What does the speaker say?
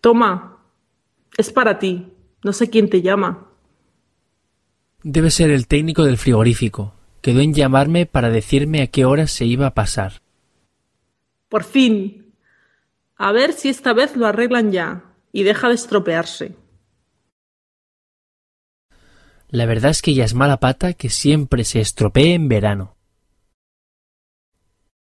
Toma. Es para ti. No sé quién te llama. Debe ser el técnico del frigorífico. Quedó en llamarme para decirme a qué hora se iba a pasar. Por fin. A ver si esta vez lo arreglan ya y deja de estropearse. La verdad es que ya es mala pata que siempre se estropee en verano.